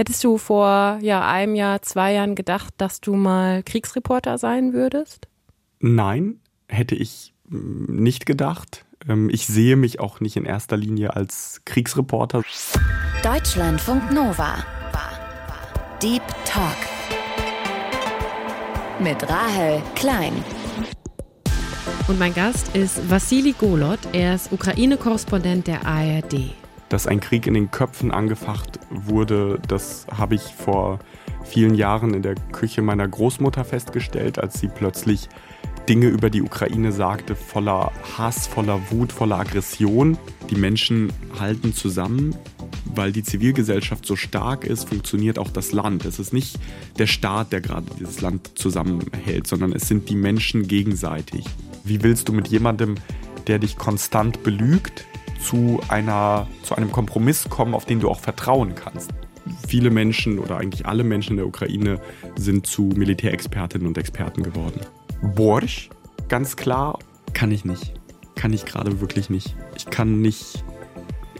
Hättest du vor ja, einem Jahr, zwei Jahren gedacht, dass du mal Kriegsreporter sein würdest? Nein, hätte ich mm, nicht gedacht. Ähm, ich sehe mich auch nicht in erster Linie als Kriegsreporter. Deutschlandfunk Nova. Deep Talk. Mit Rahel Klein. Und mein Gast ist Vassili Golot. Er ist Ukraine-Korrespondent der ARD. Dass ein Krieg in den Köpfen angefacht wurde, das habe ich vor vielen Jahren in der Küche meiner Großmutter festgestellt, als sie plötzlich Dinge über die Ukraine sagte, voller Hass, voller Wut, voller Aggression. Die Menschen halten zusammen, weil die Zivilgesellschaft so stark ist, funktioniert auch das Land. Es ist nicht der Staat, der gerade dieses Land zusammenhält, sondern es sind die Menschen gegenseitig. Wie willst du mit jemandem, der dich konstant belügt, zu, einer, zu einem Kompromiss kommen, auf den du auch vertrauen kannst? Viele Menschen oder eigentlich alle Menschen in der Ukraine sind zu Militärexpertinnen und Experten geworden. Borsch, ganz klar, kann ich nicht. Kann ich gerade wirklich nicht. Ich kann nicht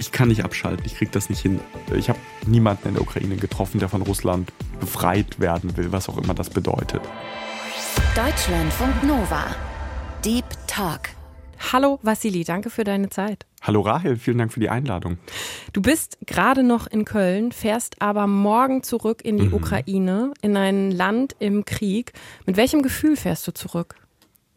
ich kann nicht abschalten, ich kriege das nicht hin. Ich habe niemanden in der Ukraine getroffen, der von Russland befreit werden will, was auch immer das bedeutet. Deutschlandfunk Nova. Deep Talk. Hallo Vassili, danke für deine Zeit. Hallo Rahel, vielen Dank für die Einladung. Du bist gerade noch in Köln, fährst aber morgen zurück in die mhm. Ukraine, in ein Land im Krieg. Mit welchem Gefühl fährst du zurück?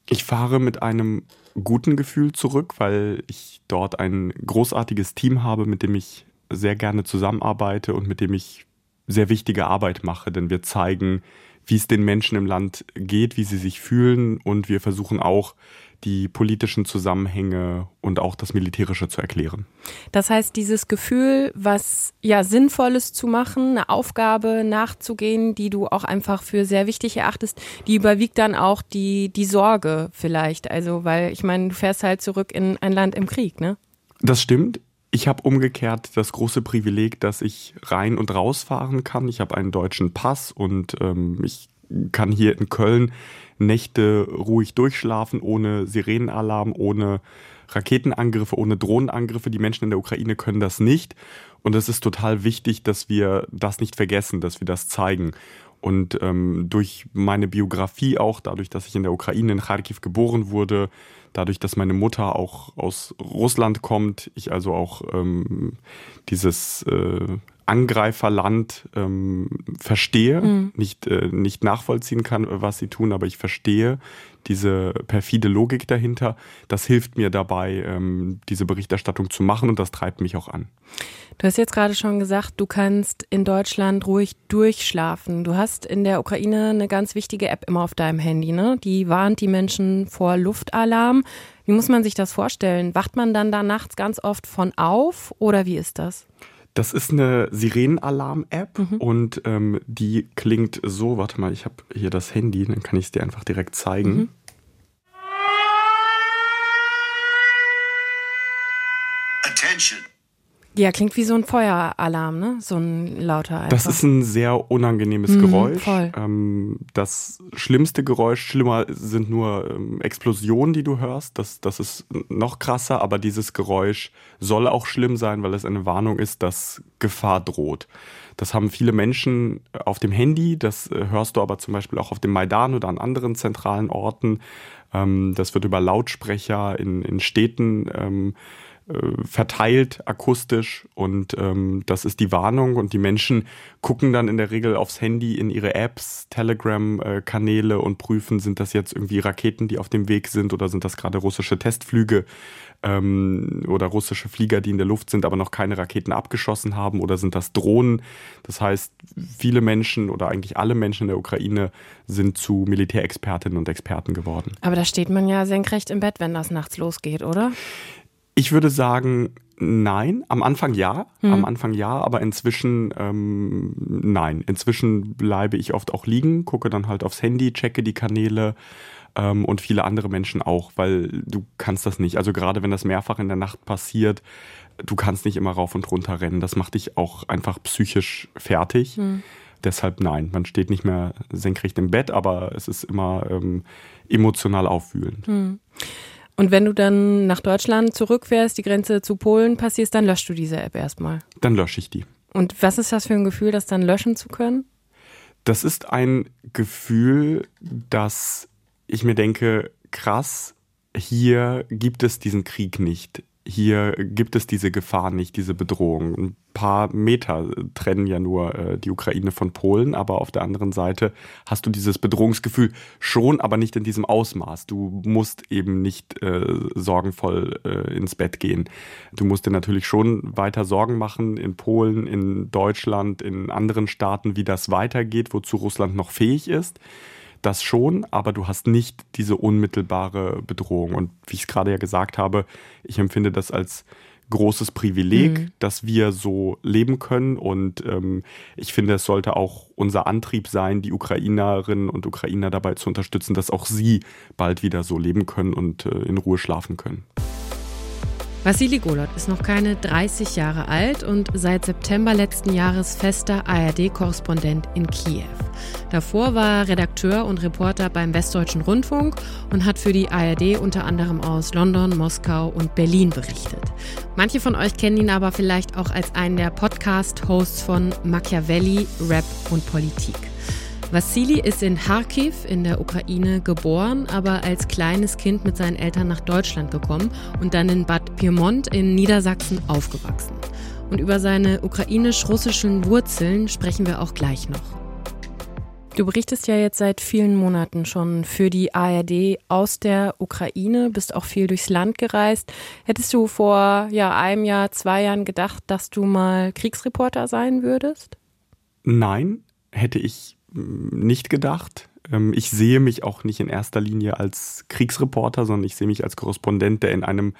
Ich fahre mit einem guten Gefühl zurück, weil ich dort ein großartiges Team habe, mit dem ich sehr gerne zusammenarbeite und mit dem ich sehr wichtige Arbeit mache, denn wir zeigen, wie es den Menschen im Land geht, wie sie sich fühlen und wir versuchen auch die politischen Zusammenhänge und auch das Militärische zu erklären. Das heißt, dieses Gefühl, was ja Sinnvolles zu machen, eine Aufgabe nachzugehen, die du auch einfach für sehr wichtig erachtest, die überwiegt dann auch die, die Sorge vielleicht. Also, weil ich meine, du fährst halt zurück in ein Land im Krieg, ne? Das stimmt. Ich habe umgekehrt das große Privileg, dass ich rein und rausfahren kann. Ich habe einen deutschen Pass und ähm, ich kann hier in Köln Nächte ruhig durchschlafen, ohne Sirenenalarm, ohne Raketenangriffe, ohne Drohnenangriffe. Die Menschen in der Ukraine können das nicht. Und es ist total wichtig, dass wir das nicht vergessen, dass wir das zeigen. Und ähm, durch meine Biografie auch, dadurch, dass ich in der Ukraine in Kharkiv geboren wurde, dadurch, dass meine Mutter auch aus Russland kommt, ich also auch ähm, dieses äh, Angreiferland ähm, verstehe, mhm. nicht, äh, nicht nachvollziehen kann, was sie tun, aber ich verstehe diese perfide Logik dahinter. Das hilft mir dabei, ähm, diese Berichterstattung zu machen und das treibt mich auch an. Du hast jetzt gerade schon gesagt, du kannst in Deutschland ruhig durchschlafen. Du hast in der Ukraine eine ganz wichtige App immer auf deinem Handy, ne? Die warnt die Menschen vor Luftalarm. Wie muss man sich das vorstellen? Wacht man dann da nachts ganz oft von auf oder wie ist das? Das ist eine Sirenenalarm-App mhm. und ähm, die klingt so, warte mal, ich habe hier das Handy, dann kann ich es dir einfach direkt zeigen. Mhm. Attention. Ja, klingt wie so ein Feueralarm, ne? So ein lauter. Einfach. Das ist ein sehr unangenehmes mhm, Geräusch. Ähm, das schlimmste Geräusch, schlimmer sind nur ähm, Explosionen, die du hörst. Das, das ist noch krasser, aber dieses Geräusch soll auch schlimm sein, weil es eine Warnung ist, dass Gefahr droht. Das haben viele Menschen auf dem Handy, das äh, hörst du aber zum Beispiel auch auf dem Maidan oder an anderen zentralen Orten. Ähm, das wird über Lautsprecher in, in Städten ähm, äh, verteilt akustisch und ähm, das ist die Warnung und die Menschen gucken dann in der Regel aufs Handy in ihre Apps, Telegram-Kanäle und prüfen, sind das jetzt irgendwie Raketen, die auf dem Weg sind oder sind das gerade russische Testflüge ähm, oder russische Flieger, die in der Luft sind, aber noch keine Raketen abgeschossen haben oder sind das Drohnen. Das heißt, viele Menschen oder eigentlich alle Menschen in der Ukraine sind zu Militärexpertinnen und Experten geworden. Aber da steht man ja senkrecht im Bett, wenn das nachts losgeht, oder? Ich würde sagen, nein. Am Anfang ja, mhm. am Anfang ja, aber inzwischen ähm, nein. Inzwischen bleibe ich oft auch liegen, gucke dann halt aufs Handy, checke die Kanäle ähm, und viele andere Menschen auch, weil du kannst das nicht. Also gerade wenn das mehrfach in der Nacht passiert, du kannst nicht immer rauf und runter rennen. Das macht dich auch einfach psychisch fertig. Mhm. Deshalb nein, man steht nicht mehr senkrecht im Bett, aber es ist immer ähm, emotional aufwühlend. Mhm. Und wenn du dann nach Deutschland zurückfährst, die Grenze zu Polen passierst, dann löschst du diese App erstmal. Dann lösche ich die. Und was ist das für ein Gefühl, das dann löschen zu können? Das ist ein Gefühl, dass ich mir denke, krass, hier gibt es diesen Krieg nicht hier gibt es diese Gefahr nicht, diese Bedrohung. Ein paar Meter trennen ja nur äh, die Ukraine von Polen, aber auf der anderen Seite hast du dieses Bedrohungsgefühl schon, aber nicht in diesem Ausmaß. Du musst eben nicht äh, sorgenvoll äh, ins Bett gehen. Du musst dir natürlich schon weiter Sorgen machen in Polen, in Deutschland, in anderen Staaten, wie das weitergeht, wozu Russland noch fähig ist das schon, aber du hast nicht diese unmittelbare Bedrohung. Und wie ich es gerade ja gesagt habe, ich empfinde das als großes Privileg, mhm. dass wir so leben können. Und ähm, ich finde, es sollte auch unser Antrieb sein, die Ukrainerinnen und Ukrainer dabei zu unterstützen, dass auch sie bald wieder so leben können und äh, in Ruhe schlafen können. Vassili Golot ist noch keine 30 Jahre alt und seit September letzten Jahres fester ARD-Korrespondent in Kiew. Davor war er Redakteur und Reporter beim Westdeutschen Rundfunk und hat für die ARD unter anderem aus London, Moskau und Berlin berichtet. Manche von euch kennen ihn aber vielleicht auch als einen der Podcast-Hosts von Machiavelli, Rap und Politik. Vassili ist in Kharkiv in der Ukraine geboren, aber als kleines Kind mit seinen Eltern nach Deutschland gekommen und dann in Bad Pyrmont in Niedersachsen aufgewachsen. Und über seine ukrainisch-russischen Wurzeln sprechen wir auch gleich noch. Du berichtest ja jetzt seit vielen Monaten schon für die ARD aus der Ukraine, bist auch viel durchs Land gereist. Hättest du vor ja, einem Jahr, zwei Jahren gedacht, dass du mal Kriegsreporter sein würdest? Nein, hätte ich nicht gedacht. Ähm, ich sehe mich auch nicht in erster Linie als Kriegsreporter, sondern ich sehe mich als Korrespondent, der in einem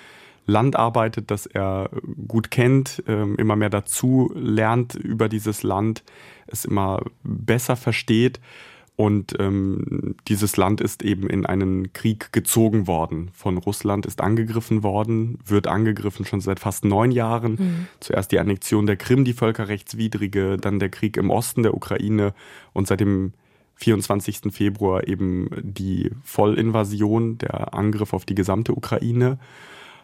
Land arbeitet, das er gut kennt, ähm, immer mehr dazu lernt über dieses Land, es immer besser versteht und ähm, dieses Land ist eben in einen Krieg gezogen worden. Von Russland ist angegriffen worden, wird angegriffen schon seit fast neun Jahren. Mhm. Zuerst die Annexion der Krim, die völkerrechtswidrige, dann der Krieg im Osten der Ukraine und seit dem 24. Februar eben die Vollinvasion, der Angriff auf die gesamte Ukraine.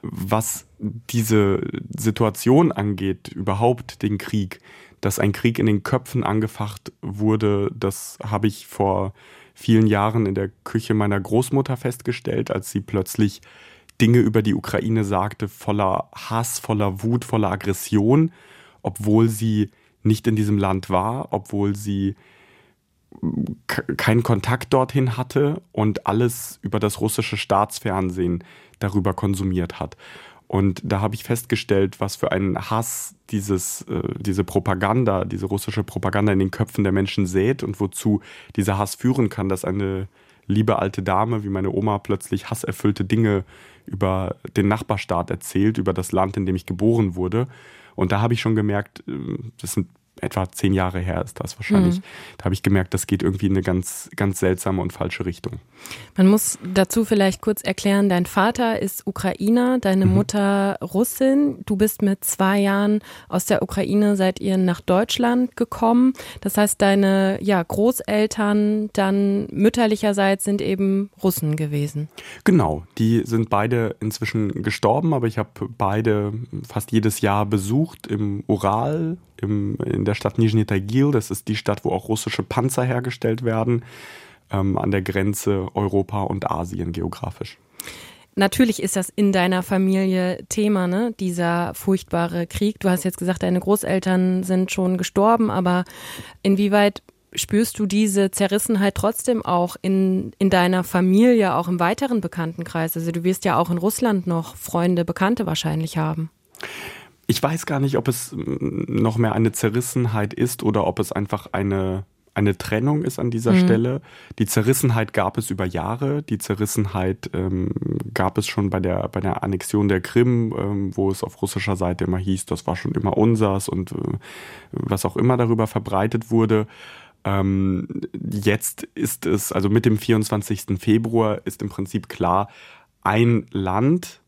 Was diese Situation angeht, überhaupt den Krieg, dass ein Krieg in den Köpfen angefacht wurde, das habe ich vor vielen Jahren in der Küche meiner Großmutter festgestellt, als sie plötzlich Dinge über die Ukraine sagte, voller Hass, voller Wut, voller Aggression, obwohl sie nicht in diesem Land war, obwohl sie keinen Kontakt dorthin hatte und alles über das russische Staatsfernsehen darüber konsumiert hat. Und da habe ich festgestellt, was für einen Hass dieses, äh, diese Propaganda, diese russische Propaganda in den Köpfen der Menschen sät und wozu dieser Hass führen kann, dass eine liebe alte Dame wie meine Oma plötzlich hasserfüllte Dinge über den Nachbarstaat erzählt, über das Land, in dem ich geboren wurde. Und da habe ich schon gemerkt, äh, das sind etwa zehn Jahre her ist das wahrscheinlich. Mhm. Da habe ich gemerkt, das geht irgendwie in eine ganz, ganz seltsame und falsche Richtung. Man muss dazu vielleicht kurz erklären, dein Vater ist Ukrainer, deine mhm. Mutter Russin. Du bist mit zwei Jahren aus der Ukraine, seid ihr nach Deutschland gekommen. Das heißt, deine ja, Großeltern dann mütterlicherseits sind eben Russen gewesen. Genau, die sind beide inzwischen gestorben, aber ich habe beide fast jedes Jahr besucht im Ural im, in der Stadt Nizhny Tagil. Das ist die Stadt, wo auch russische Panzer hergestellt werden, ähm, an der Grenze Europa und Asien geografisch. Natürlich ist das in deiner Familie Thema, ne? dieser furchtbare Krieg. Du hast jetzt gesagt, deine Großeltern sind schon gestorben, aber inwieweit spürst du diese Zerrissenheit trotzdem auch in, in deiner Familie, auch im weiteren Bekanntenkreis? Also du wirst ja auch in Russland noch Freunde, Bekannte wahrscheinlich haben. Ich weiß gar nicht, ob es noch mehr eine Zerrissenheit ist oder ob es einfach eine, eine Trennung ist an dieser mhm. Stelle. Die Zerrissenheit gab es über Jahre. Die Zerrissenheit ähm, gab es schon bei der, bei der Annexion der Krim, ähm, wo es auf russischer Seite immer hieß, das war schon immer unsers und äh, was auch immer darüber verbreitet wurde. Ähm, jetzt ist es, also mit dem 24. Februar ist im Prinzip klar, ein Land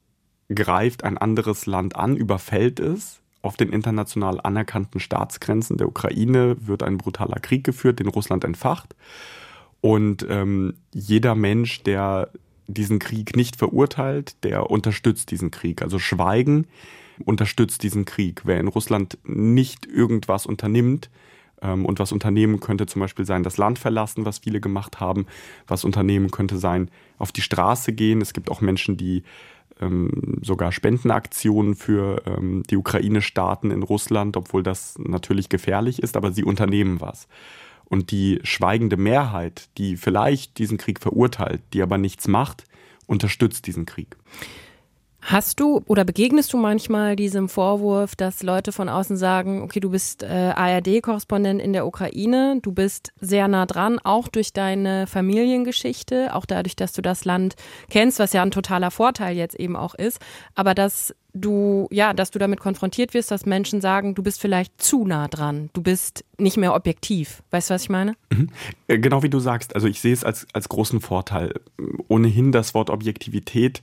greift ein anderes Land an, überfällt es. Auf den international anerkannten Staatsgrenzen der Ukraine wird ein brutaler Krieg geführt, den Russland entfacht. Und ähm, jeder Mensch, der diesen Krieg nicht verurteilt, der unterstützt diesen Krieg. Also Schweigen unterstützt diesen Krieg. Wer in Russland nicht irgendwas unternimmt, ähm, und was Unternehmen könnte zum Beispiel sein, das Land verlassen, was viele gemacht haben. Was Unternehmen könnte sein, auf die Straße gehen. Es gibt auch Menschen, die ähm, sogar Spendenaktionen für ähm, die Ukraine starten in Russland, obwohl das natürlich gefährlich ist, aber sie unternehmen was. Und die schweigende Mehrheit, die vielleicht diesen Krieg verurteilt, die aber nichts macht, unterstützt diesen Krieg. Hast du oder begegnest du manchmal diesem Vorwurf, dass Leute von außen sagen, okay, du bist äh, ARD-Korrespondent in der Ukraine, du bist sehr nah dran, auch durch deine Familiengeschichte, auch dadurch, dass du das Land kennst, was ja ein totaler Vorteil jetzt eben auch ist, aber dass du, ja, dass du damit konfrontiert wirst, dass Menschen sagen, du bist vielleicht zu nah dran, du bist nicht mehr objektiv. Weißt du, was ich meine? Mhm. Äh, genau wie du sagst, also ich sehe es als, als großen Vorteil. Ohnehin das Wort Objektivität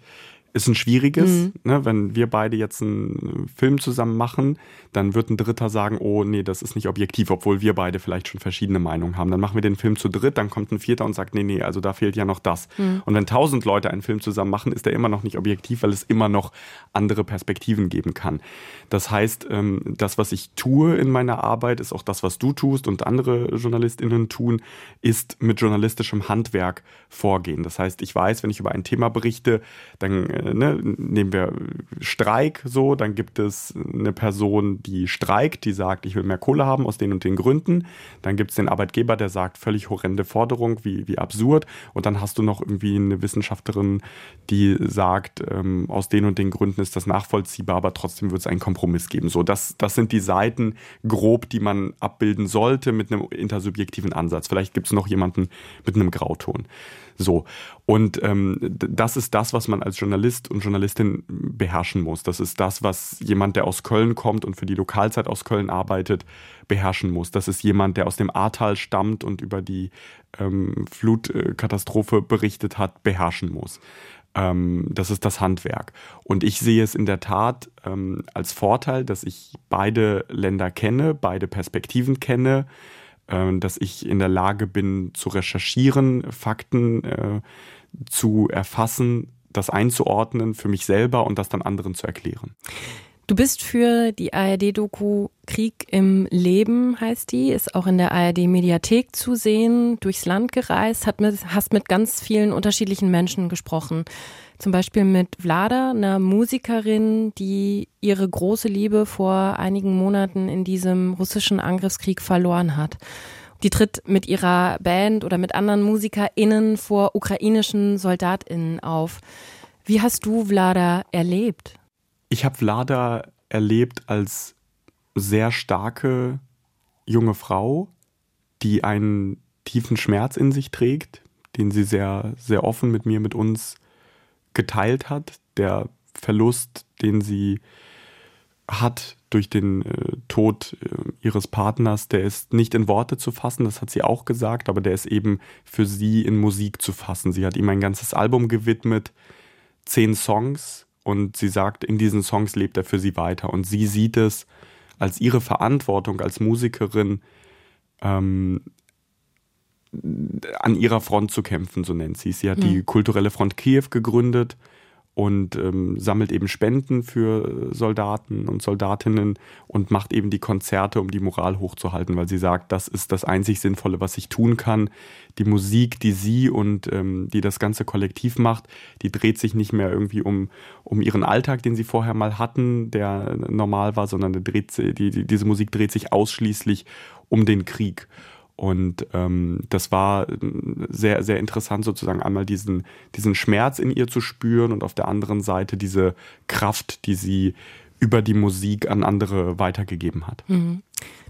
ist ein schwieriges. Mhm. Ne? Wenn wir beide jetzt einen Film zusammen machen, dann wird ein Dritter sagen, oh nee, das ist nicht objektiv, obwohl wir beide vielleicht schon verschiedene Meinungen haben. Dann machen wir den Film zu dritt, dann kommt ein Vierter und sagt, nee, nee, also da fehlt ja noch das. Mhm. Und wenn tausend Leute einen Film zusammen machen, ist der immer noch nicht objektiv, weil es immer noch andere Perspektiven geben kann. Das heißt, ähm, das, was ich tue in meiner Arbeit, ist auch das, was du tust und andere JournalistInnen tun, ist mit journalistischem Handwerk vorgehen. Das heißt, ich weiß, wenn ich über ein Thema berichte, dann äh, ne, nehmen wir Streik so, dann gibt es eine Person, die streikt, die sagt, ich will mehr Kohle haben aus den und den Gründen. Dann gibt es den Arbeitgeber, der sagt, völlig horrende Forderung, wie, wie absurd. Und dann hast du noch irgendwie eine Wissenschaftlerin, die sagt, ähm, aus den und den Gründen ist das nachvollziehbar, aber trotzdem wird es einen Kompromiss geben. So, das, das sind die Seiten grob, die man abbilden sollte mit einem intersubjektiven Ansatz. Vielleicht gibt es noch jemanden mit einem Grauton. So. Und ähm, das ist das, was man als Journalist und Journalistin beherrschen muss. Das ist das, was jemand, der aus Köln kommt und für die Lokalzeit aus Köln arbeitet, beherrschen muss. Das ist jemand, der aus dem Ahrtal stammt und über die ähm, Flutkatastrophe berichtet hat, beherrschen muss. Ähm, das ist das Handwerk. Und ich sehe es in der Tat ähm, als Vorteil, dass ich beide Länder kenne, beide Perspektiven kenne dass ich in der Lage bin zu recherchieren, Fakten äh, zu erfassen, das einzuordnen für mich selber und das dann anderen zu erklären. Du bist für die ARD-Doku Krieg im Leben, heißt die, ist auch in der ARD-Mediathek zu sehen, durchs Land gereist, mit, hast mit ganz vielen unterschiedlichen Menschen gesprochen. Zum Beispiel mit Vlada, einer Musikerin, die ihre große Liebe vor einigen Monaten in diesem russischen Angriffskrieg verloren hat. Die tritt mit ihrer Band oder mit anderen MusikerInnen vor ukrainischen SoldatInnen auf. Wie hast du Vlada erlebt? Ich habe Vlada erlebt als sehr starke junge Frau, die einen tiefen Schmerz in sich trägt, den sie sehr, sehr offen mit mir, mit uns geteilt hat. Der Verlust, den sie hat durch den äh, Tod äh, ihres Partners, der ist nicht in Worte zu fassen, das hat sie auch gesagt, aber der ist eben für sie in Musik zu fassen. Sie hat ihm ein ganzes Album gewidmet, zehn Songs, und sie sagt, in diesen Songs lebt er für sie weiter. Und sie sieht es als ihre Verantwortung als Musikerin, ähm, an ihrer Front zu kämpfen, so nennt sie es. Sie hat mhm. die kulturelle Front Kiew gegründet und ähm, sammelt eben Spenden für Soldaten und Soldatinnen und macht eben die Konzerte, um die Moral hochzuhalten, weil sie sagt, das ist das einzig Sinnvolle, was ich tun kann. Die Musik, die sie und ähm, die das ganze Kollektiv macht, die dreht sich nicht mehr irgendwie um, um ihren Alltag, den sie vorher mal hatten, der normal war, sondern dreht, die, die, diese Musik dreht sich ausschließlich um den Krieg. Und ähm, das war sehr, sehr interessant, sozusagen einmal diesen, diesen Schmerz in ihr zu spüren und auf der anderen Seite diese Kraft, die sie über die Musik an andere weitergegeben hat. Mhm.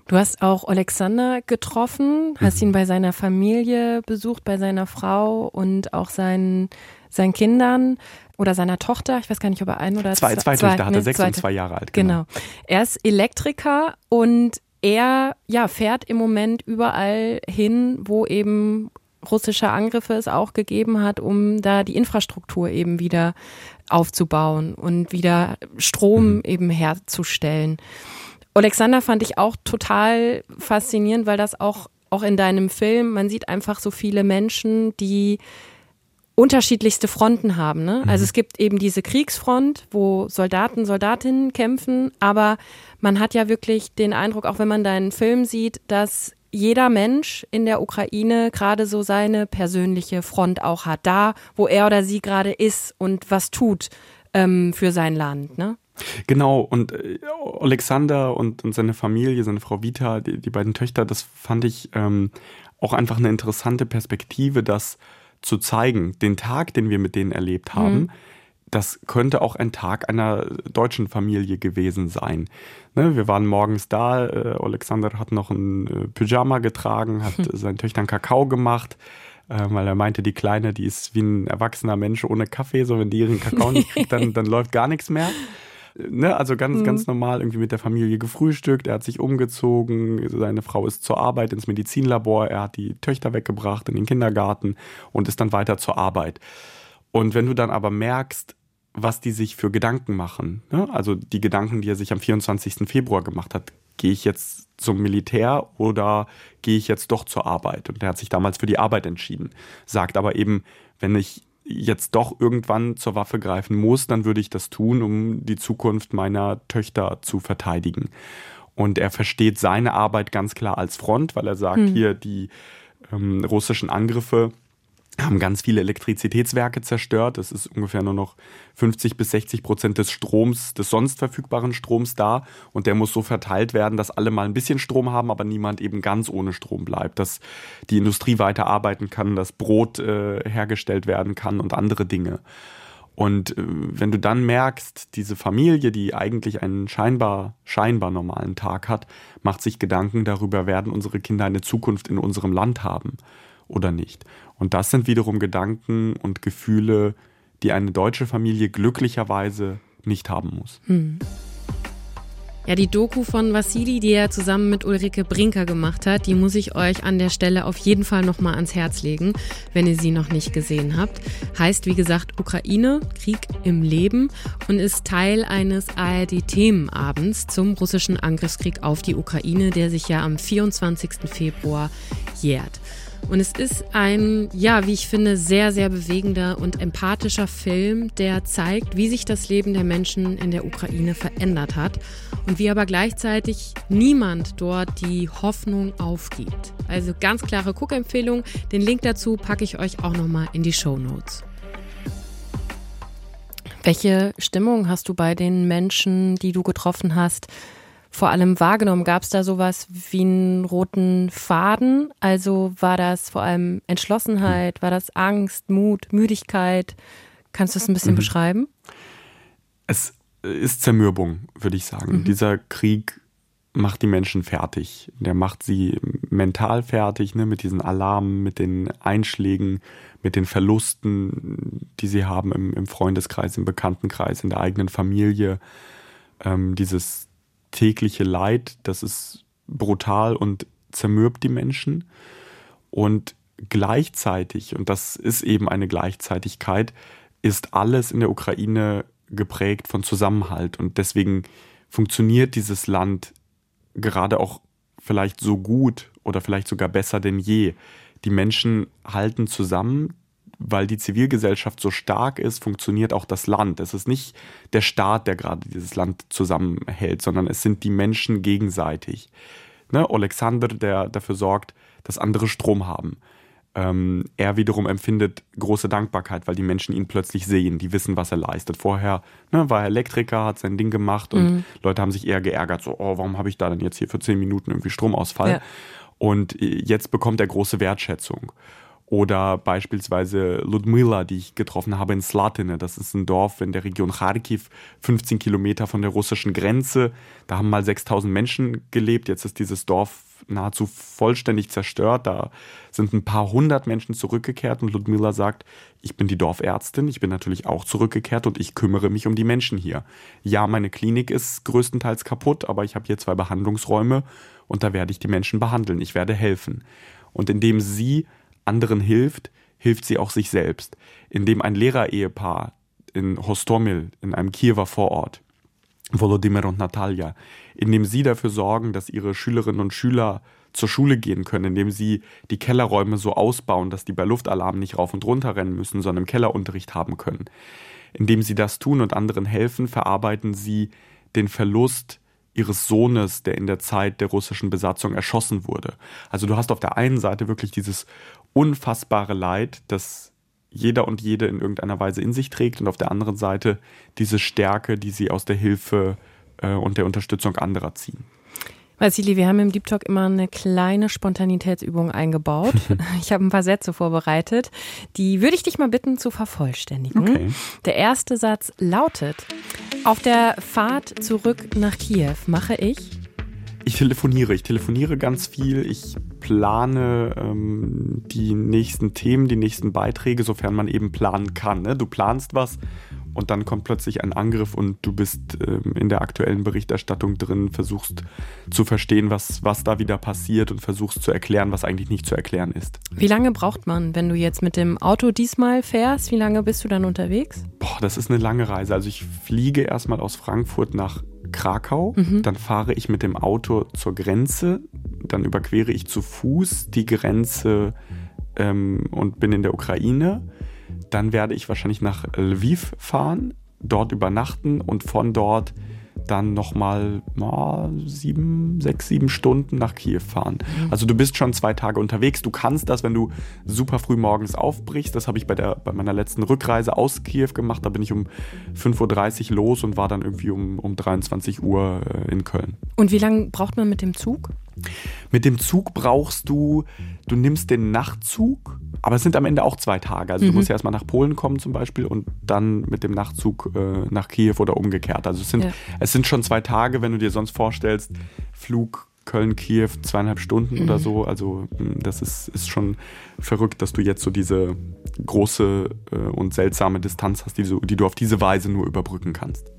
Du hast auch Alexander getroffen, hast mhm. ihn bei seiner Familie besucht, bei seiner Frau und auch seinen, seinen Kindern oder seiner Tochter. Ich weiß gar nicht, ob er ein oder zwei, zwei, zwei Töchter hatte, nee, sechs zweite. und zwei Jahre alt. Genau. genau. Er ist Elektriker und er ja, fährt im Moment überall hin, wo eben russische Angriffe es auch gegeben hat, um da die Infrastruktur eben wieder aufzubauen und wieder Strom mhm. eben herzustellen. Alexander fand ich auch total faszinierend, weil das auch, auch in deinem Film, man sieht einfach so viele Menschen, die unterschiedlichste Fronten haben. Ne? Also es gibt eben diese Kriegsfront, wo Soldaten, Soldatinnen kämpfen, aber man hat ja wirklich den Eindruck, auch wenn man deinen Film sieht, dass jeder Mensch in der Ukraine gerade so seine persönliche Front auch hat, da, wo er oder sie gerade ist und was tut ähm, für sein Land. Ne? Genau, und äh, Alexander und, und seine Familie, seine Frau Vita, die, die beiden Töchter, das fand ich ähm, auch einfach eine interessante Perspektive, das zu zeigen, den Tag, den wir mit denen erlebt haben. Mhm. Das könnte auch ein Tag einer deutschen Familie gewesen sein. Ne, wir waren morgens da, äh, Alexander hat noch ein äh, Pyjama getragen, hat hm. seinen Töchtern Kakao gemacht äh, weil er meinte, die Kleine, die ist wie ein erwachsener Mensch ohne Kaffee, so wenn die ihren Kakao nicht kriegt, dann, dann läuft gar nichts mehr. Ne, also ganz, mhm. ganz normal irgendwie mit der Familie gefrühstückt, er hat sich umgezogen, seine Frau ist zur Arbeit ins Medizinlabor, er hat die Töchter weggebracht in den Kindergarten und ist dann weiter zur Arbeit. Und wenn du dann aber merkst, was die sich für Gedanken machen, ne? also die Gedanken, die er sich am 24. Februar gemacht hat, gehe ich jetzt zum Militär oder gehe ich jetzt doch zur Arbeit? Und er hat sich damals für die Arbeit entschieden, sagt aber eben, wenn ich jetzt doch irgendwann zur Waffe greifen muss, dann würde ich das tun, um die Zukunft meiner Töchter zu verteidigen. Und er versteht seine Arbeit ganz klar als Front, weil er sagt, hm. hier die ähm, russischen Angriffe haben ganz viele Elektrizitätswerke zerstört. Es ist ungefähr nur noch 50 bis 60 Prozent des Stroms, des sonst verfügbaren Stroms da. Und der muss so verteilt werden, dass alle mal ein bisschen Strom haben, aber niemand eben ganz ohne Strom bleibt. Dass die Industrie weiter arbeiten kann, dass Brot äh, hergestellt werden kann und andere Dinge. Und äh, wenn du dann merkst, diese Familie, die eigentlich einen scheinbar, scheinbar normalen Tag hat, macht sich Gedanken darüber, werden unsere Kinder eine Zukunft in unserem Land haben oder nicht. Und das sind wiederum Gedanken und Gefühle, die eine deutsche Familie glücklicherweise nicht haben muss. Hm. Ja, die Doku von Vassili, die er zusammen mit Ulrike Brinker gemacht hat, die muss ich euch an der Stelle auf jeden Fall nochmal ans Herz legen, wenn ihr sie noch nicht gesehen habt. Heißt, wie gesagt, Ukraine, Krieg im Leben und ist Teil eines ARD-Themenabends zum russischen Angriffskrieg auf die Ukraine, der sich ja am 24. Februar jährt. Und es ist ein, ja, wie ich finde, sehr, sehr bewegender und empathischer Film, der zeigt, wie sich das Leben der Menschen in der Ukraine verändert hat und wie aber gleichzeitig niemand dort die Hoffnung aufgibt. Also ganz klare Guckempfehlung. Den Link dazu packe ich euch auch nochmal in die Show Notes. Welche Stimmung hast du bei den Menschen, die du getroffen hast, vor allem wahrgenommen? Gab es da sowas wie einen roten Faden? Also war das vor allem Entschlossenheit, war das Angst, Mut, Müdigkeit? Kannst du das ein bisschen mhm. beschreiben? Es ist Zermürbung, würde ich sagen. Mhm. Dieser Krieg macht die Menschen fertig. Der macht sie mental fertig, ne, mit diesen Alarmen, mit den Einschlägen, mit den Verlusten, die sie haben im, im Freundeskreis, im Bekanntenkreis, in der eigenen Familie. Ähm, dieses tägliche Leid, das ist brutal und zermürbt die Menschen. Und gleichzeitig, und das ist eben eine Gleichzeitigkeit, ist alles in der Ukraine geprägt von Zusammenhalt. Und deswegen funktioniert dieses Land gerade auch vielleicht so gut oder vielleicht sogar besser denn je. Die Menschen halten zusammen, weil die Zivilgesellschaft so stark ist, funktioniert auch das Land. Es ist nicht der Staat, der gerade dieses Land zusammenhält, sondern es sind die Menschen gegenseitig. Ne? Alexander, der dafür sorgt, dass andere Strom haben. Ähm, er wiederum empfindet große Dankbarkeit, weil die Menschen ihn plötzlich sehen, die wissen, was er leistet. Vorher ne, war er Elektriker, hat sein Ding gemacht und mhm. Leute haben sich eher geärgert, so, oh, warum habe ich da denn jetzt hier für zehn Minuten irgendwie Stromausfall? Ja. Und äh, jetzt bekommt er große Wertschätzung. Oder beispielsweise Ludmila, die ich getroffen habe in Slatine. Das ist ein Dorf in der Region Kharkiv, 15 Kilometer von der russischen Grenze. Da haben mal 6000 Menschen gelebt. Jetzt ist dieses Dorf nahezu vollständig zerstört. Da sind ein paar hundert Menschen zurückgekehrt und Ludmila sagt, ich bin die Dorfärztin, ich bin natürlich auch zurückgekehrt und ich kümmere mich um die Menschen hier. Ja, meine Klinik ist größtenteils kaputt, aber ich habe hier zwei Behandlungsräume und da werde ich die Menschen behandeln. Ich werde helfen. Und indem sie anderen hilft, hilft sie auch sich selbst. Indem ein Lehrerehepaar in Hostomil, in einem Kiewer Vorort, Volodymyr und Natalia, indem sie dafür sorgen, dass ihre Schülerinnen und Schüler zur Schule gehen können, indem sie die Kellerräume so ausbauen, dass die bei Luftalarm nicht rauf und runter rennen müssen, sondern im Kellerunterricht haben können. Indem sie das tun und anderen helfen, verarbeiten sie den Verlust ihres Sohnes, der in der Zeit der russischen Besatzung erschossen wurde. Also du hast auf der einen Seite wirklich dieses unfassbare Leid, das jeder und jede in irgendeiner Weise in sich trägt und auf der anderen Seite diese Stärke, die sie aus der Hilfe äh, und der Unterstützung anderer ziehen. Vasili, wir haben im Deep Talk immer eine kleine Spontanitätsübung eingebaut. Ich habe ein paar Sätze vorbereitet. Die würde ich dich mal bitten zu vervollständigen. Okay. Der erste Satz lautet: Auf der Fahrt zurück nach Kiew mache ich. Ich telefoniere. Ich telefoniere ganz viel. Ich plane ähm, die nächsten Themen, die nächsten Beiträge, sofern man eben planen kann. Ne? Du planst was und dann kommt plötzlich ein Angriff und du bist ähm, in der aktuellen Berichterstattung drin, versuchst zu verstehen, was, was da wieder passiert und versuchst zu erklären, was eigentlich nicht zu erklären ist. Wie lange braucht man, wenn du jetzt mit dem Auto diesmal fährst? Wie lange bist du dann unterwegs? Boah, das ist eine lange Reise. Also ich fliege erstmal aus Frankfurt nach Krakau, mhm. dann fahre ich mit dem Auto zur Grenze, dann überquere ich zu Fuß die Grenze ähm, und bin in der Ukraine dann werde ich wahrscheinlich nach Lviv fahren, dort übernachten und von dort dann nochmal oh, sieben, sechs, sieben Stunden nach Kiew fahren. Mhm. Also du bist schon zwei Tage unterwegs. Du kannst das, wenn du super früh morgens aufbrichst. Das habe ich bei, der, bei meiner letzten Rückreise aus Kiew gemacht. Da bin ich um 5.30 Uhr los und war dann irgendwie um, um 23 Uhr äh, in Köln. Und wie lange braucht man mit dem Zug? Mit dem Zug brauchst du, du nimmst den Nachtzug, aber es sind am Ende auch zwei Tage. Also mhm. du musst ja erstmal nach Polen kommen zum Beispiel und dann mit dem Nachtzug äh, nach Kiew oder umgekehrt. Also es sind, ja. es sind schon zwei Tage, wenn du dir sonst vorstellst, Flug Köln-Kiew zweieinhalb Stunden mhm. oder so. Also hm, das ist, ist schon verrückt, dass du jetzt so diese große äh, und seltsame Distanz hast, die du, die du auf diese Weise nur überbrücken kannst.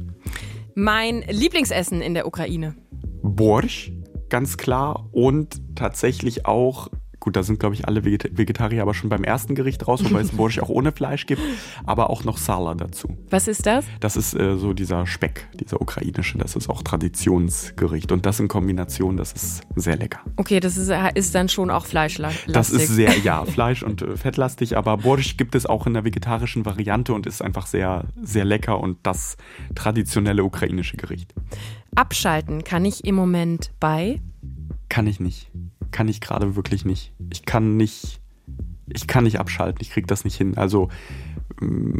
Mein Lieblingsessen in der Ukraine. Borsch ganz klar und tatsächlich auch Gut, da sind, glaube ich, alle Vegetarier aber schon beim ersten Gericht raus, wobei es Borsch auch ohne Fleisch gibt, aber auch noch Sala dazu. Was ist das? Das ist äh, so dieser Speck, dieser ukrainische, das ist auch Traditionsgericht. Und das in Kombination, das ist sehr lecker. Okay, das ist, ist dann schon auch fleischlastig. Das ist sehr, ja, Fleisch- und äh, fettlastig, aber Borsch gibt es auch in der vegetarischen Variante und ist einfach sehr, sehr lecker und das traditionelle ukrainische Gericht. Abschalten kann ich im Moment bei? Kann ich nicht kann ich gerade wirklich nicht. Ich kann nicht, ich kann nicht abschalten. Ich kriege das nicht hin. Also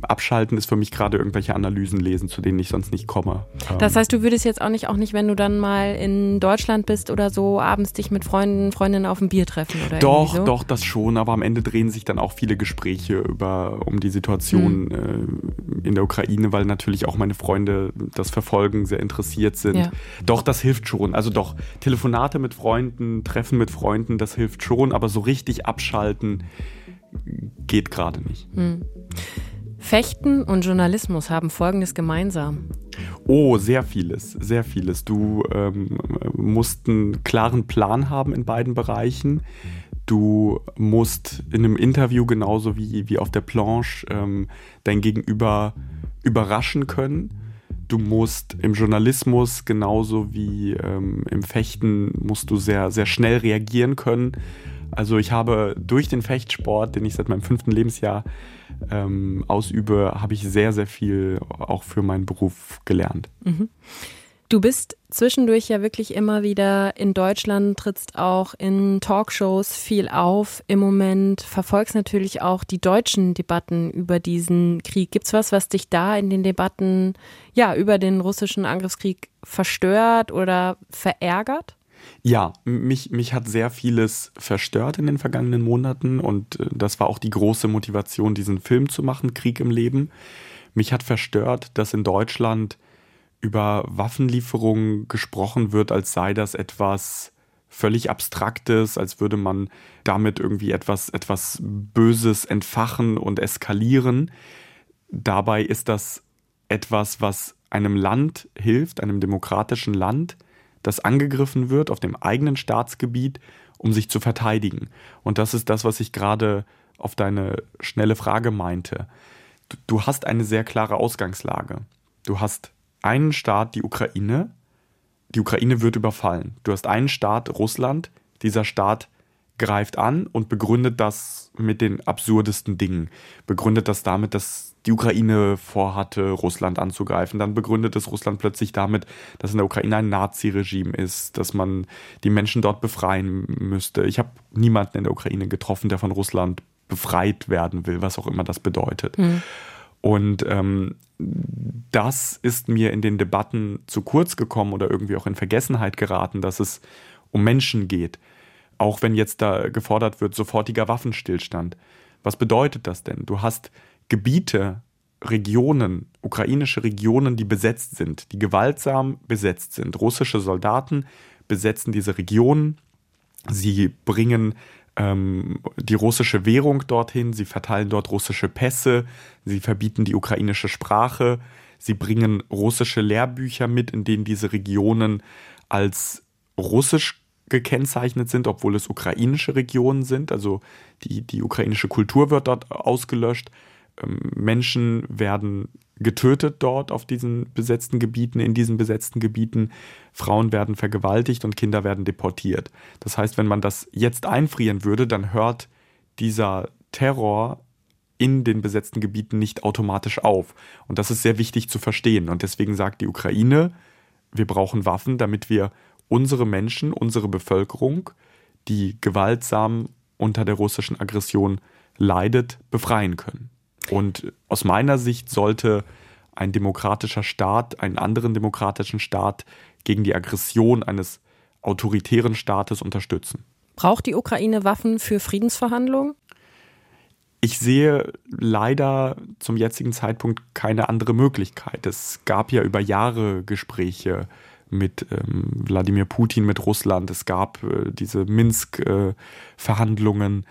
abschalten ist für mich gerade irgendwelche Analysen lesen, zu denen ich sonst nicht komme. Das heißt, du würdest jetzt auch nicht, auch nicht, wenn du dann mal in Deutschland bist oder so, abends dich mit Freunden, Freundinnen auf ein Bier treffen oder Doch, so? doch, das schon, aber am Ende drehen sich dann auch viele Gespräche über, um die Situation mhm. äh, in der Ukraine, weil natürlich auch meine Freunde das verfolgen, sehr interessiert sind. Ja. Doch, das hilft schon. Also doch, Telefonate mit Freunden, Treffen mit Freunden, das hilft schon, aber so richtig abschalten geht gerade nicht. Mhm. Fechten und Journalismus haben Folgendes gemeinsam. Oh, sehr vieles, sehr vieles. Du ähm, musst einen klaren Plan haben in beiden Bereichen. Du musst in einem Interview genauso wie, wie auf der Planche ähm, dein Gegenüber überraschen können. Du musst im Journalismus genauso wie ähm, im Fechten musst du sehr, sehr schnell reagieren können. Also ich habe durch den Fechtsport, den ich seit meinem fünften Lebensjahr ähm, ausübe, habe ich sehr, sehr viel auch für meinen Beruf gelernt. Mhm. Du bist zwischendurch ja wirklich immer wieder in Deutschland, trittst auch in Talkshows viel auf im Moment, verfolgst natürlich auch die deutschen Debatten über diesen Krieg. Gibt es was, was dich da in den Debatten ja über den russischen Angriffskrieg verstört oder verärgert? Ja, mich, mich hat sehr vieles verstört in den vergangenen Monaten und äh, das war auch die große Motivation, diesen Film zu machen, Krieg im Leben. Mich hat verstört, dass in Deutschland über Waffenlieferungen gesprochen wird, als sei das etwas völlig Abstraktes, als würde man damit irgendwie etwas, etwas Böses entfachen und eskalieren. Dabei ist das etwas, was einem Land hilft, einem demokratischen Land, das angegriffen wird auf dem eigenen Staatsgebiet, um sich zu verteidigen. Und das ist das, was ich gerade auf deine schnelle Frage meinte. Du, du hast eine sehr klare Ausgangslage. Du hast einen Staat, die Ukraine. Die Ukraine wird überfallen. Du hast einen Staat, Russland, dieser Staat greift an und begründet das mit den absurdesten Dingen. Begründet das damit, dass die Ukraine vorhatte, Russland anzugreifen. Dann begründet es Russland plötzlich damit, dass in der Ukraine ein Nazi-Regime ist, dass man die Menschen dort befreien müsste. Ich habe niemanden in der Ukraine getroffen, der von Russland befreit werden will, was auch immer das bedeutet. Mhm. Und ähm, das ist mir in den Debatten zu kurz gekommen oder irgendwie auch in Vergessenheit geraten, dass es um Menschen geht. Auch wenn jetzt da gefordert wird, sofortiger Waffenstillstand. Was bedeutet das denn? Du hast Gebiete, Regionen, ukrainische Regionen, die besetzt sind, die gewaltsam besetzt sind. Russische Soldaten besetzen diese Regionen. Sie bringen ähm, die russische Währung dorthin, sie verteilen dort russische Pässe, sie verbieten die ukrainische Sprache, sie bringen russische Lehrbücher mit, in denen diese Regionen als russisch gekennzeichnet sind, obwohl es ukrainische Regionen sind. Also die, die ukrainische Kultur wird dort ausgelöscht. Ähm, Menschen werden getötet dort auf diesen besetzten Gebieten, in diesen besetzten Gebieten. Frauen werden vergewaltigt und Kinder werden deportiert. Das heißt, wenn man das jetzt einfrieren würde, dann hört dieser Terror in den besetzten Gebieten nicht automatisch auf. Und das ist sehr wichtig zu verstehen. Und deswegen sagt die Ukraine, wir brauchen Waffen, damit wir unsere Menschen, unsere Bevölkerung, die gewaltsam unter der russischen Aggression leidet, befreien können. Und aus meiner Sicht sollte ein demokratischer Staat einen anderen demokratischen Staat gegen die Aggression eines autoritären Staates unterstützen. Braucht die Ukraine Waffen für Friedensverhandlungen? Ich sehe leider zum jetzigen Zeitpunkt keine andere Möglichkeit. Es gab ja über Jahre Gespräche mit ähm, Wladimir Putin, mit Russland. Es gab äh, diese Minsk-Verhandlungen. Äh,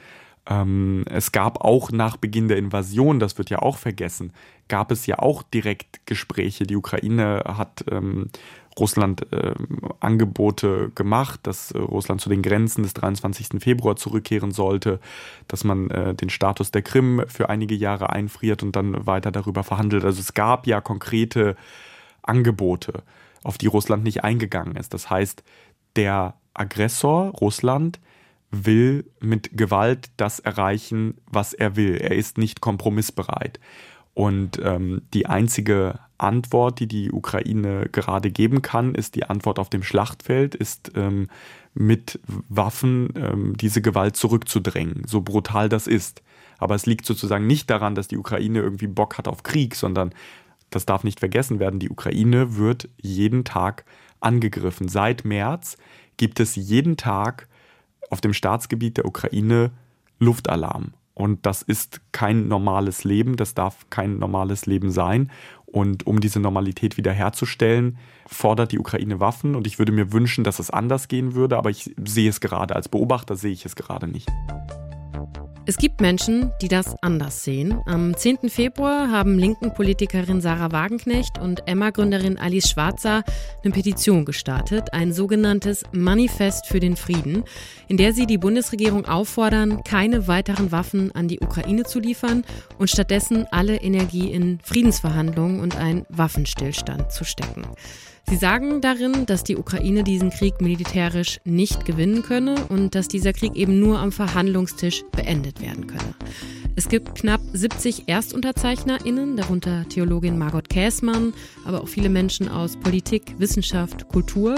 ähm, es gab auch nach Beginn der Invasion, das wird ja auch vergessen, gab es ja auch direkt Gespräche. Die Ukraine hat ähm, Russland äh, Angebote gemacht, dass äh, Russland zu den Grenzen des 23. Februar zurückkehren sollte, dass man äh, den Status der Krim für einige Jahre einfriert und dann weiter darüber verhandelt. Also es gab ja konkrete Angebote, auf die Russland nicht eingegangen ist. Das heißt, der Aggressor Russland will mit Gewalt das erreichen, was er will. Er ist nicht kompromissbereit. Und ähm, die einzige Antwort, die die Ukraine gerade geben kann, ist die Antwort auf dem Schlachtfeld, ist ähm, mit Waffen ähm, diese Gewalt zurückzudrängen, so brutal das ist. Aber es liegt sozusagen nicht daran, dass die Ukraine irgendwie Bock hat auf Krieg, sondern das darf nicht vergessen werden, die Ukraine wird jeden Tag angegriffen. Seit März gibt es jeden Tag auf dem Staatsgebiet der Ukraine Luftalarm. Und das ist kein normales Leben, das darf kein normales Leben sein. Und um diese Normalität wiederherzustellen, fordert die Ukraine Waffen. Und ich würde mir wünschen, dass es anders gehen würde, aber ich sehe es gerade. Als Beobachter sehe ich es gerade nicht. Es gibt Menschen, die das anders sehen. Am 10. Februar haben linken Politikerin Sarah Wagenknecht und Emma-Gründerin Alice Schwarzer eine Petition gestartet, ein sogenanntes Manifest für den Frieden, in der sie die Bundesregierung auffordern, keine weiteren Waffen an die Ukraine zu liefern und stattdessen alle Energie in Friedensverhandlungen und einen Waffenstillstand zu stecken. Sie sagen darin, dass die Ukraine diesen Krieg militärisch nicht gewinnen könne und dass dieser Krieg eben nur am Verhandlungstisch beendet werden könne. Es gibt knapp 70 ErstunterzeichnerInnen, darunter Theologin Margot Käßmann, aber auch viele Menschen aus Politik, Wissenschaft, Kultur.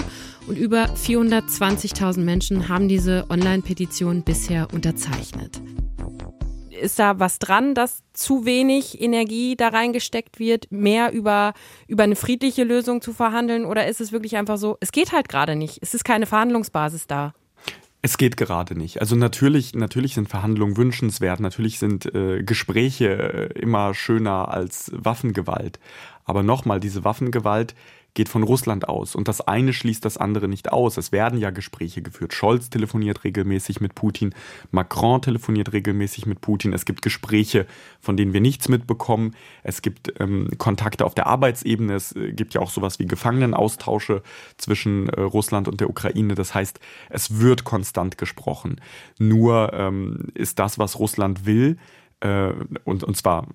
Und über 420.000 Menschen haben diese Online-Petition bisher unterzeichnet ist da was dran, dass zu wenig Energie da reingesteckt wird, mehr über, über eine friedliche Lösung zu verhandeln? Oder ist es wirklich einfach so, es geht halt gerade nicht, es ist keine Verhandlungsbasis da? Es geht gerade nicht. Also natürlich, natürlich sind Verhandlungen wünschenswert, natürlich sind äh, Gespräche äh, immer schöner als Waffengewalt. Aber nochmal, diese Waffengewalt, geht von Russland aus und das eine schließt das andere nicht aus. Es werden ja Gespräche geführt. Scholz telefoniert regelmäßig mit Putin, Macron telefoniert regelmäßig mit Putin. Es gibt Gespräche, von denen wir nichts mitbekommen. Es gibt ähm, Kontakte auf der Arbeitsebene. Es äh, gibt ja auch sowas wie Gefangenenaustausche zwischen äh, Russland und der Ukraine. Das heißt, es wird konstant gesprochen. Nur ähm, ist das, was Russland will, und, und zwar,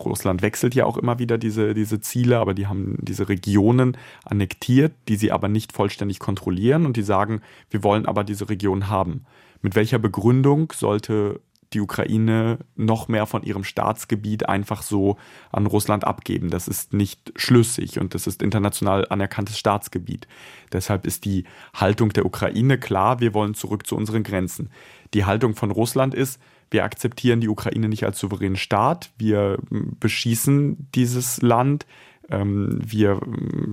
Russland wechselt ja auch immer wieder diese, diese Ziele, aber die haben diese Regionen annektiert, die sie aber nicht vollständig kontrollieren und die sagen, wir wollen aber diese Region haben. Mit welcher Begründung sollte die Ukraine noch mehr von ihrem Staatsgebiet einfach so an Russland abgeben. Das ist nicht schlüssig und das ist international anerkanntes Staatsgebiet. Deshalb ist die Haltung der Ukraine klar, wir wollen zurück zu unseren Grenzen. Die Haltung von Russland ist, wir akzeptieren die Ukraine nicht als souveränen Staat, wir beschießen dieses Land, ähm, wir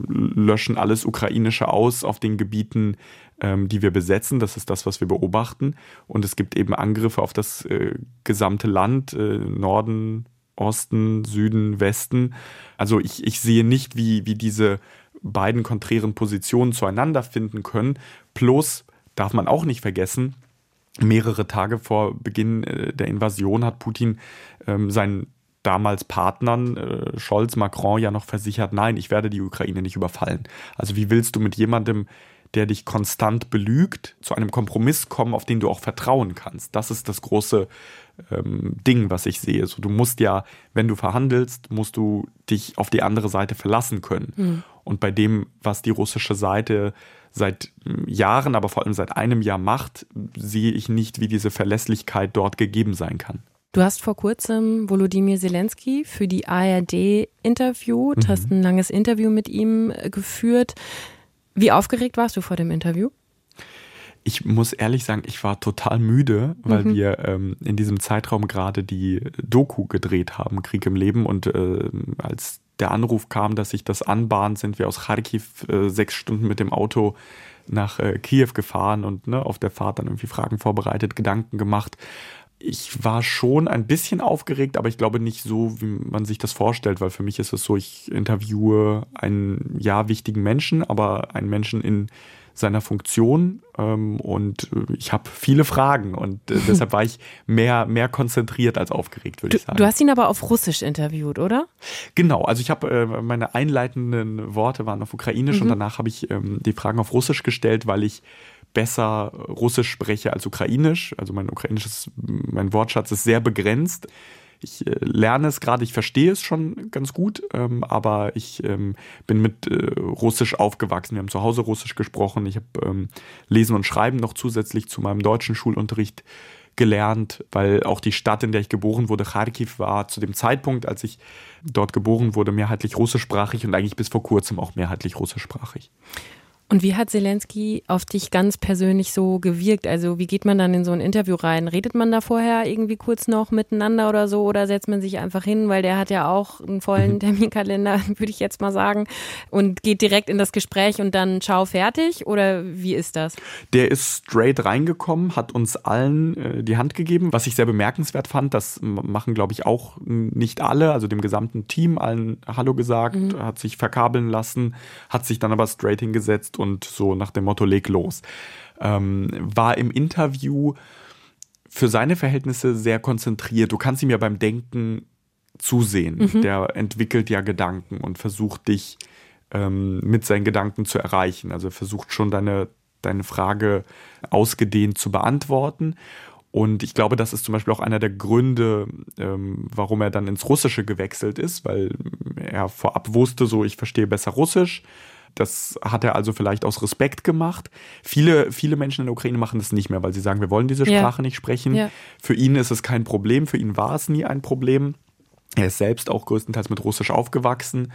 löschen alles Ukrainische aus auf den Gebieten, ähm, die wir besetzen. Das ist das, was wir beobachten. Und es gibt eben Angriffe auf das äh, gesamte Land, äh, Norden, Osten, Süden, Westen. Also ich, ich sehe nicht, wie, wie diese beiden konträren Positionen zueinander finden können. Plus darf man auch nicht vergessen, mehrere Tage vor Beginn äh, der Invasion hat Putin ähm, seinen damals Partnern, äh, Scholz, Macron, ja noch versichert, nein, ich werde die Ukraine nicht überfallen. Also wie willst du mit jemandem, der dich konstant belügt, zu einem Kompromiss kommen, auf den du auch vertrauen kannst? Das ist das große ähm, Ding, was ich sehe. So, du musst ja, wenn du verhandelst, musst du dich auf die andere Seite verlassen können. Mhm. Und bei dem, was die russische Seite seit hm, Jahren, aber vor allem seit einem Jahr macht, sehe ich nicht, wie diese Verlässlichkeit dort gegeben sein kann. Du hast vor kurzem Volodymyr Zelensky für die ARD interviewt, mhm. hast ein langes Interview mit ihm äh, geführt. Wie aufgeregt warst du vor dem Interview? Ich muss ehrlich sagen, ich war total müde, weil mhm. wir ähm, in diesem Zeitraum gerade die Doku gedreht haben, Krieg im Leben. Und äh, als der Anruf kam, dass sich das anbahnt, sind wir aus Kharkiv äh, sechs Stunden mit dem Auto nach äh, Kiew gefahren und ne, auf der Fahrt dann irgendwie Fragen vorbereitet, Gedanken gemacht ich war schon ein bisschen aufgeregt, aber ich glaube nicht so, wie man sich das vorstellt, weil für mich ist es so, ich interviewe einen ja wichtigen Menschen, aber einen Menschen in seiner Funktion ähm, und äh, ich habe viele Fragen und äh, deshalb war ich mehr, mehr konzentriert als aufgeregt, würde ich sagen. Du hast ihn aber auf Russisch interviewt, oder? Genau, also ich habe äh, meine einleitenden Worte waren auf Ukrainisch mhm. und danach habe ich ähm, die Fragen auf Russisch gestellt, weil ich besser Russisch spreche als Ukrainisch. Also mein ukrainisches, mein Wortschatz ist sehr begrenzt. Ich äh, lerne es gerade, ich verstehe es schon ganz gut, ähm, aber ich ähm, bin mit äh, Russisch aufgewachsen. Wir haben zu Hause Russisch gesprochen. Ich habe ähm, Lesen und Schreiben noch zusätzlich zu meinem deutschen Schulunterricht gelernt, weil auch die Stadt, in der ich geboren wurde, Kharkiv, war zu dem Zeitpunkt, als ich dort geboren wurde, mehrheitlich russischsprachig und eigentlich bis vor kurzem auch mehrheitlich russischsprachig. Und wie hat Zelensky auf dich ganz persönlich so gewirkt? Also wie geht man dann in so ein Interview rein? Redet man da vorher irgendwie kurz noch miteinander oder so oder setzt man sich einfach hin, weil der hat ja auch einen vollen mhm. Terminkalender, würde ich jetzt mal sagen, und geht direkt in das Gespräch und dann ciao fertig oder wie ist das? Der ist straight reingekommen, hat uns allen äh, die Hand gegeben, was ich sehr bemerkenswert fand. Das machen, glaube ich, auch nicht alle, also dem gesamten Team allen Hallo gesagt, mhm. hat sich verkabeln lassen, hat sich dann aber straight hingesetzt und so nach dem Motto leg los. Ähm, war im Interview für seine Verhältnisse sehr konzentriert. Du kannst ihm ja beim Denken zusehen. Mhm. Der entwickelt ja Gedanken und versucht dich ähm, mit seinen Gedanken zu erreichen. Also versucht schon deine, deine Frage ausgedehnt zu beantworten. Und ich glaube, das ist zum Beispiel auch einer der Gründe, ähm, warum er dann ins Russische gewechselt ist, weil er vorab wusste, so ich verstehe besser Russisch das hat er also vielleicht aus Respekt gemacht. Viele, viele Menschen in der Ukraine machen das nicht mehr, weil sie sagen, wir wollen diese Sprache ja. nicht sprechen. Ja. Für ihn ist es kein Problem, für ihn war es nie ein Problem. Er ist selbst auch größtenteils mit Russisch aufgewachsen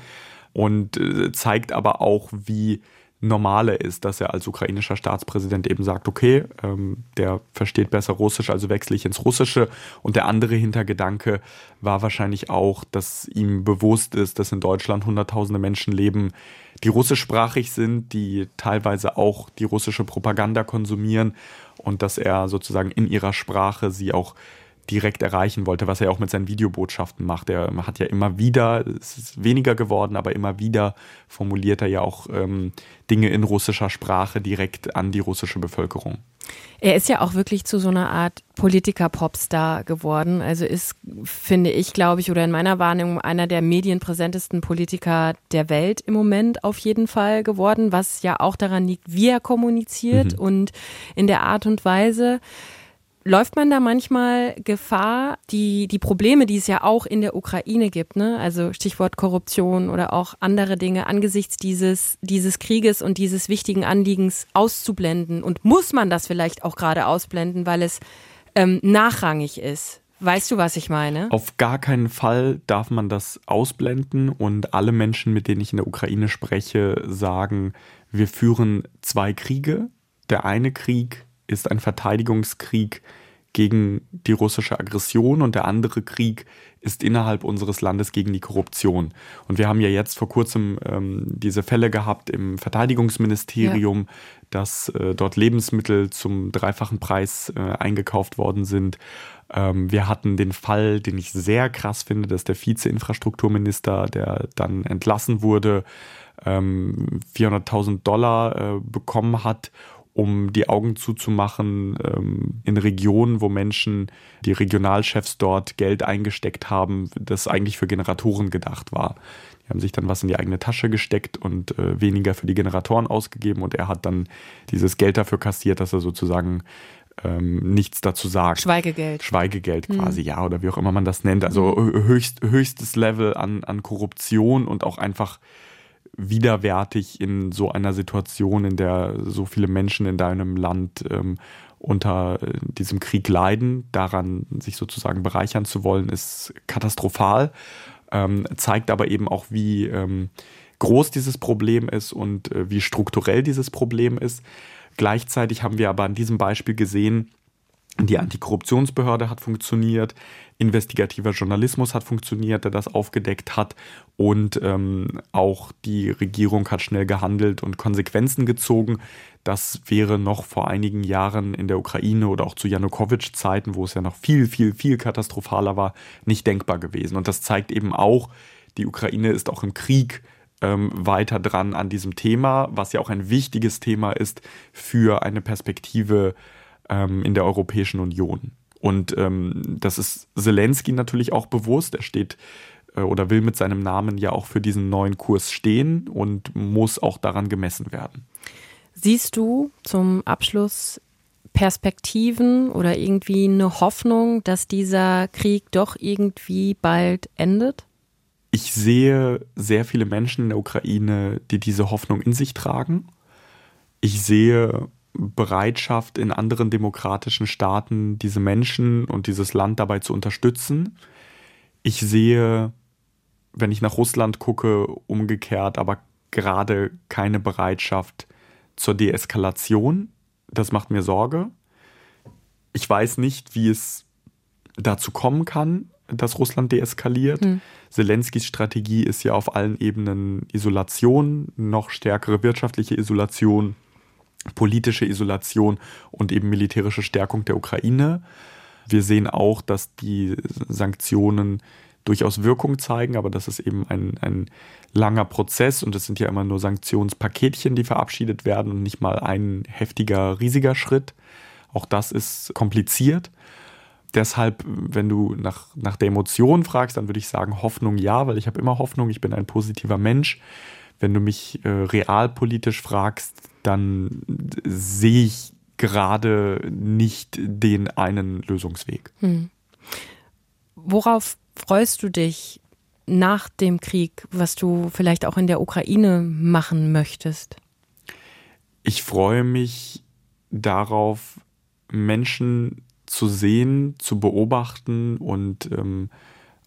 und äh, zeigt aber auch, wie Normale ist, dass er als ukrainischer Staatspräsident eben sagt, okay, ähm, der versteht besser Russisch, also wechsle ich ins Russische. Und der andere Hintergedanke war wahrscheinlich auch, dass ihm bewusst ist, dass in Deutschland Hunderttausende Menschen leben, die russischsprachig sind, die teilweise auch die russische Propaganda konsumieren und dass er sozusagen in ihrer Sprache sie auch direkt erreichen wollte, was er auch mit seinen Videobotschaften macht. Er hat ja immer wieder, es ist weniger geworden, aber immer wieder formuliert er ja auch ähm, Dinge in russischer Sprache direkt an die russische Bevölkerung. Er ist ja auch wirklich zu so einer Art Politiker-Popstar geworden. Also ist, finde ich, glaube ich, oder in meiner Wahrnehmung einer der medienpräsentesten Politiker der Welt im Moment auf jeden Fall geworden, was ja auch daran liegt, wie er kommuniziert mhm. und in der Art und Weise Läuft man da manchmal Gefahr, die, die Probleme, die es ja auch in der Ukraine gibt, ne? also Stichwort Korruption oder auch andere Dinge, angesichts dieses, dieses Krieges und dieses wichtigen Anliegens auszublenden? Und muss man das vielleicht auch gerade ausblenden, weil es ähm, nachrangig ist? Weißt du, was ich meine? Auf gar keinen Fall darf man das ausblenden und alle Menschen, mit denen ich in der Ukraine spreche, sagen, wir führen zwei Kriege. Der eine Krieg ist ein Verteidigungskrieg gegen die russische Aggression und der andere Krieg ist innerhalb unseres Landes gegen die Korruption. Und wir haben ja jetzt vor kurzem ähm, diese Fälle gehabt im Verteidigungsministerium, ja. dass äh, dort Lebensmittel zum dreifachen Preis äh, eingekauft worden sind. Ähm, wir hatten den Fall, den ich sehr krass finde, dass der Vize-Infrastrukturminister, der dann entlassen wurde, ähm, 400.000 Dollar äh, bekommen hat um die Augen zuzumachen ähm, in Regionen, wo Menschen, die Regionalchefs dort Geld eingesteckt haben, das eigentlich für Generatoren gedacht war. Die haben sich dann was in die eigene Tasche gesteckt und äh, weniger für die Generatoren ausgegeben und er hat dann dieses Geld dafür kassiert, dass er sozusagen ähm, nichts dazu sagt. Schweigegeld. Schweigegeld mhm. quasi, mhm. ja, oder wie auch immer man das nennt. Also mhm. höchst, höchstes Level an, an Korruption und auch einfach widerwärtig in so einer Situation, in der so viele Menschen in deinem Land ähm, unter äh, diesem Krieg leiden, daran sich sozusagen bereichern zu wollen, ist katastrophal, ähm, zeigt aber eben auch, wie ähm, groß dieses Problem ist und äh, wie strukturell dieses Problem ist. Gleichzeitig haben wir aber an diesem Beispiel gesehen, die Antikorruptionsbehörde hat funktioniert, investigativer Journalismus hat funktioniert, der das aufgedeckt hat und ähm, auch die Regierung hat schnell gehandelt und Konsequenzen gezogen. Das wäre noch vor einigen Jahren in der Ukraine oder auch zu Janukowitsch-Zeiten, wo es ja noch viel, viel, viel katastrophaler war, nicht denkbar gewesen. Und das zeigt eben auch, die Ukraine ist auch im Krieg ähm, weiter dran an diesem Thema, was ja auch ein wichtiges Thema ist für eine Perspektive ähm, in der Europäischen Union. Und ähm, das ist Zelensky natürlich auch bewusst. Er steht äh, oder will mit seinem Namen ja auch für diesen neuen Kurs stehen und muss auch daran gemessen werden. Siehst du zum Abschluss Perspektiven oder irgendwie eine Hoffnung, dass dieser Krieg doch irgendwie bald endet? Ich sehe sehr viele Menschen in der Ukraine, die diese Hoffnung in sich tragen. Ich sehe Bereitschaft in anderen demokratischen Staaten, diese Menschen und dieses Land dabei zu unterstützen. Ich sehe, wenn ich nach Russland gucke, umgekehrt, aber gerade keine Bereitschaft zur Deeskalation. Das macht mir Sorge. Ich weiß nicht, wie es dazu kommen kann, dass Russland deeskaliert. Hm. Zelenskys Strategie ist ja auf allen Ebenen Isolation, noch stärkere wirtschaftliche Isolation politische Isolation und eben militärische Stärkung der Ukraine. Wir sehen auch, dass die Sanktionen durchaus Wirkung zeigen, aber das ist eben ein, ein langer Prozess und es sind ja immer nur Sanktionspaketchen, die verabschiedet werden und nicht mal ein heftiger, riesiger Schritt. Auch das ist kompliziert. Deshalb, wenn du nach, nach der Emotion fragst, dann würde ich sagen Hoffnung ja, weil ich habe immer Hoffnung, ich bin ein positiver Mensch. Wenn du mich äh, realpolitisch fragst, dann sehe ich gerade nicht den einen Lösungsweg. Hm. Worauf freust du dich nach dem Krieg, was du vielleicht auch in der Ukraine machen möchtest? Ich freue mich darauf, Menschen zu sehen, zu beobachten und ähm,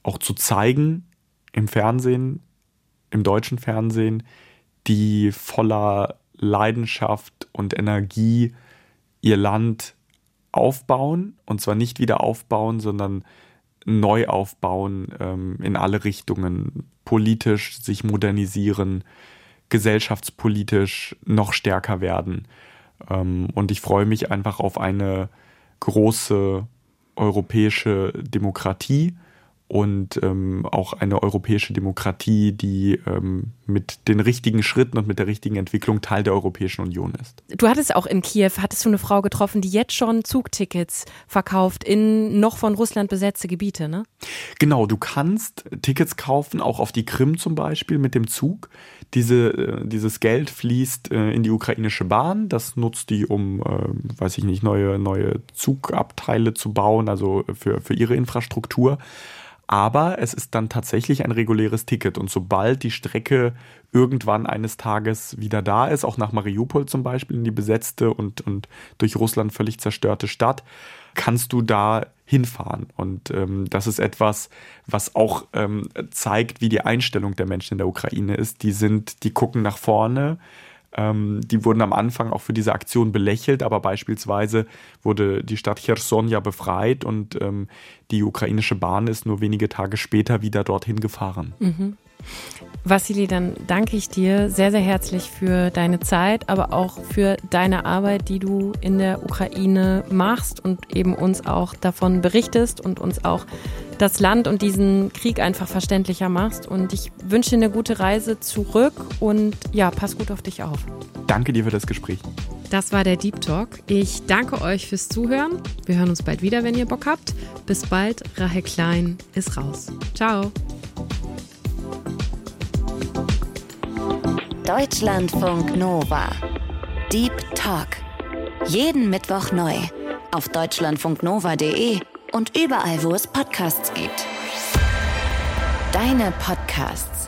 auch zu zeigen im Fernsehen, im deutschen Fernsehen, die voller Leidenschaft und Energie ihr Land aufbauen und zwar nicht wieder aufbauen, sondern neu aufbauen ähm, in alle Richtungen, politisch sich modernisieren, gesellschaftspolitisch noch stärker werden. Ähm, und ich freue mich einfach auf eine große europäische Demokratie und ähm, auch eine europäische Demokratie, die ähm, mit den richtigen Schritten und mit der richtigen Entwicklung Teil der Europäischen Union ist. Du hattest auch in Kiew, hattest du eine Frau getroffen, die jetzt schon Zugtickets verkauft in noch von Russland besetzte Gebiete, ne? Genau, du kannst Tickets kaufen, auch auf die Krim zum Beispiel mit dem Zug. Diese, äh, dieses Geld fließt äh, in die ukrainische Bahn. Das nutzt die, um, äh, weiß ich nicht, neue, neue Zugabteile zu bauen, also für, für ihre Infrastruktur aber es ist dann tatsächlich ein reguläres Ticket. Und sobald die Strecke irgendwann eines Tages wieder da ist, auch nach Mariupol zum Beispiel, in die besetzte und, und durch Russland völlig zerstörte Stadt, kannst du da hinfahren. Und ähm, das ist etwas, was auch ähm, zeigt, wie die Einstellung der Menschen in der Ukraine ist. Die sind, die gucken nach vorne ähm, die wurden am Anfang auch für diese Aktion belächelt, aber beispielsweise wurde die Stadt Cherson ja befreit und ähm, die ukrainische Bahn ist nur wenige Tage später wieder dorthin gefahren. Mhm. Vassili, dann danke ich dir sehr, sehr herzlich für deine Zeit, aber auch für deine Arbeit, die du in der Ukraine machst und eben uns auch davon berichtest und uns auch das Land und diesen Krieg einfach verständlicher machst. Und ich wünsche dir eine gute Reise zurück und ja, pass gut auf dich auf. Danke dir für das Gespräch. Das war der Deep Talk. Ich danke euch fürs Zuhören. Wir hören uns bald wieder, wenn ihr Bock habt. Bis bald. Rahel Klein ist raus. Ciao. Deutschlandfunk Nova. Deep Talk. Jeden Mittwoch neu. Auf deutschlandfunknova.de und überall, wo es Podcasts gibt. Deine Podcasts.